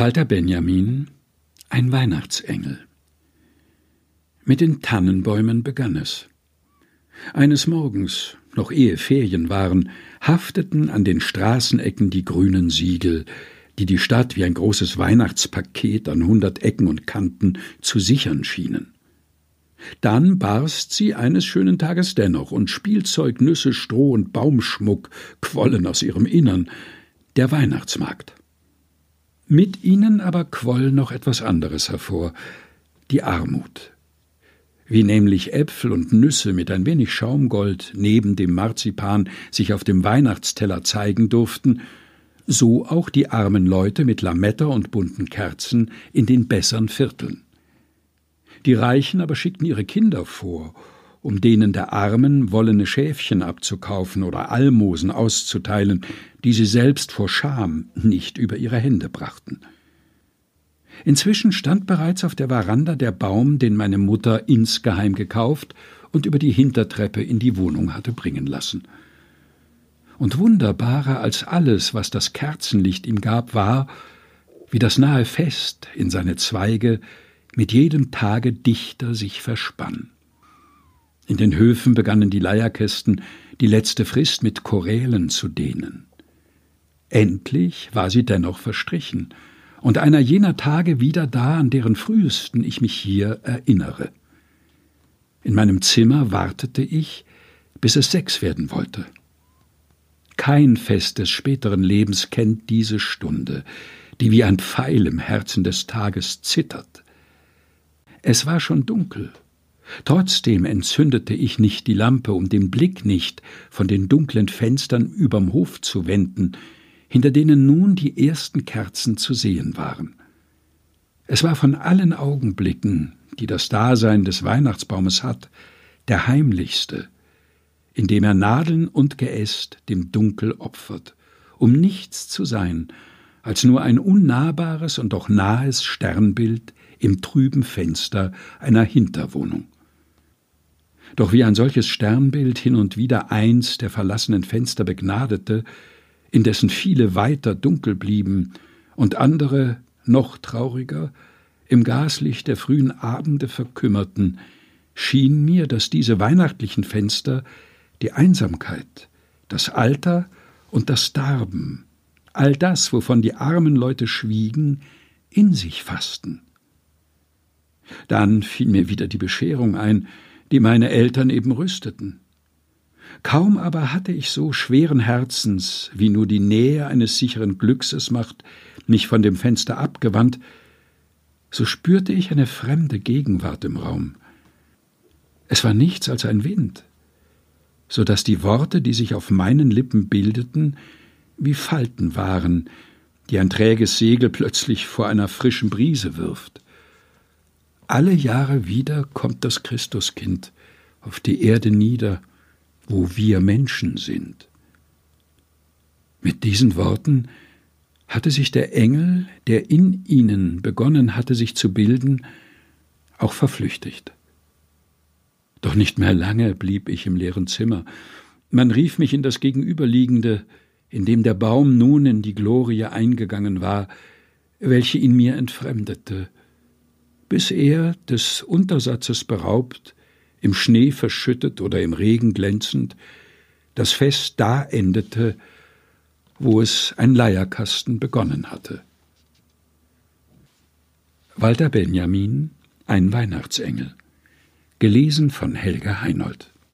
Walter Benjamin Ein Weihnachtsengel Mit den Tannenbäumen begann es. Eines Morgens, noch ehe Ferien waren, hafteten an den Straßenecken die grünen Siegel, die die Stadt wie ein großes Weihnachtspaket an hundert Ecken und Kanten zu sichern schienen. Dann barst sie eines schönen Tages dennoch, und Spielzeug, Nüsse, Stroh und Baumschmuck quollen aus ihrem Innern, der Weihnachtsmarkt. Mit ihnen aber quoll noch etwas anderes hervor, die Armut. Wie nämlich Äpfel und Nüsse mit ein wenig Schaumgold neben dem Marzipan sich auf dem Weihnachtsteller zeigen durften, so auch die armen Leute mit Lametta und bunten Kerzen in den besseren Vierteln. Die Reichen aber schickten ihre Kinder vor, um denen der Armen wollene Schäfchen abzukaufen oder Almosen auszuteilen, die sie selbst vor Scham nicht über ihre Hände brachten. Inzwischen stand bereits auf der Veranda der Baum, den meine Mutter insgeheim gekauft und über die Hintertreppe in die Wohnung hatte bringen lassen. Und wunderbarer als alles, was das Kerzenlicht ihm gab, war, wie das nahe Fest in seine Zweige mit jedem Tage dichter sich verspann. In den Höfen begannen die Leierkästen die letzte Frist mit Chorälen zu dehnen. Endlich war sie dennoch verstrichen, und einer jener Tage wieder da, an deren frühesten ich mich hier erinnere. In meinem Zimmer wartete ich, bis es sechs werden wollte. Kein Fest des späteren Lebens kennt diese Stunde, die wie ein Pfeil im Herzen des Tages zittert. Es war schon dunkel, Trotzdem entzündete ich nicht die Lampe, um den Blick nicht von den dunklen Fenstern überm Hof zu wenden, hinter denen nun die ersten Kerzen zu sehen waren. Es war von allen Augenblicken, die das Dasein des Weihnachtsbaumes hat, der heimlichste, in dem er Nadeln und Geäst dem Dunkel opfert, um nichts zu sein, als nur ein unnahbares und doch nahes Sternbild im trüben Fenster einer Hinterwohnung. Doch wie ein solches Sternbild hin und wieder eins der verlassenen Fenster begnadete, indessen viele weiter dunkel blieben und andere, noch trauriger, im Gaslicht der frühen Abende verkümmerten, schien mir, dass diese weihnachtlichen Fenster die Einsamkeit, das Alter und das Darben, all das, wovon die armen Leute schwiegen, in sich fassten. Dann fiel mir wieder die Bescherung ein, die meine Eltern eben rüsteten. Kaum aber hatte ich so schweren Herzens, wie nur die Nähe eines sicheren Glücks es macht, mich von dem Fenster abgewandt, so spürte ich eine fremde Gegenwart im Raum. Es war nichts als ein Wind, so dass die Worte, die sich auf meinen Lippen bildeten, wie Falten waren, die ein träges Segel plötzlich vor einer frischen Brise wirft. Alle Jahre wieder kommt das Christuskind auf die Erde nieder, wo wir Menschen sind. Mit diesen Worten hatte sich der Engel, der in ihnen begonnen hatte, sich zu bilden, auch verflüchtigt. Doch nicht mehr lange blieb ich im leeren Zimmer. Man rief mich in das Gegenüberliegende, in dem der Baum nun in die Glorie eingegangen war, welche ihn mir entfremdete, bis er, des Untersatzes beraubt, im Schnee verschüttet oder im Regen glänzend, das Fest da endete, wo es ein Leierkasten begonnen hatte. Walter Benjamin Ein Weihnachtsengel gelesen von Helga Heinold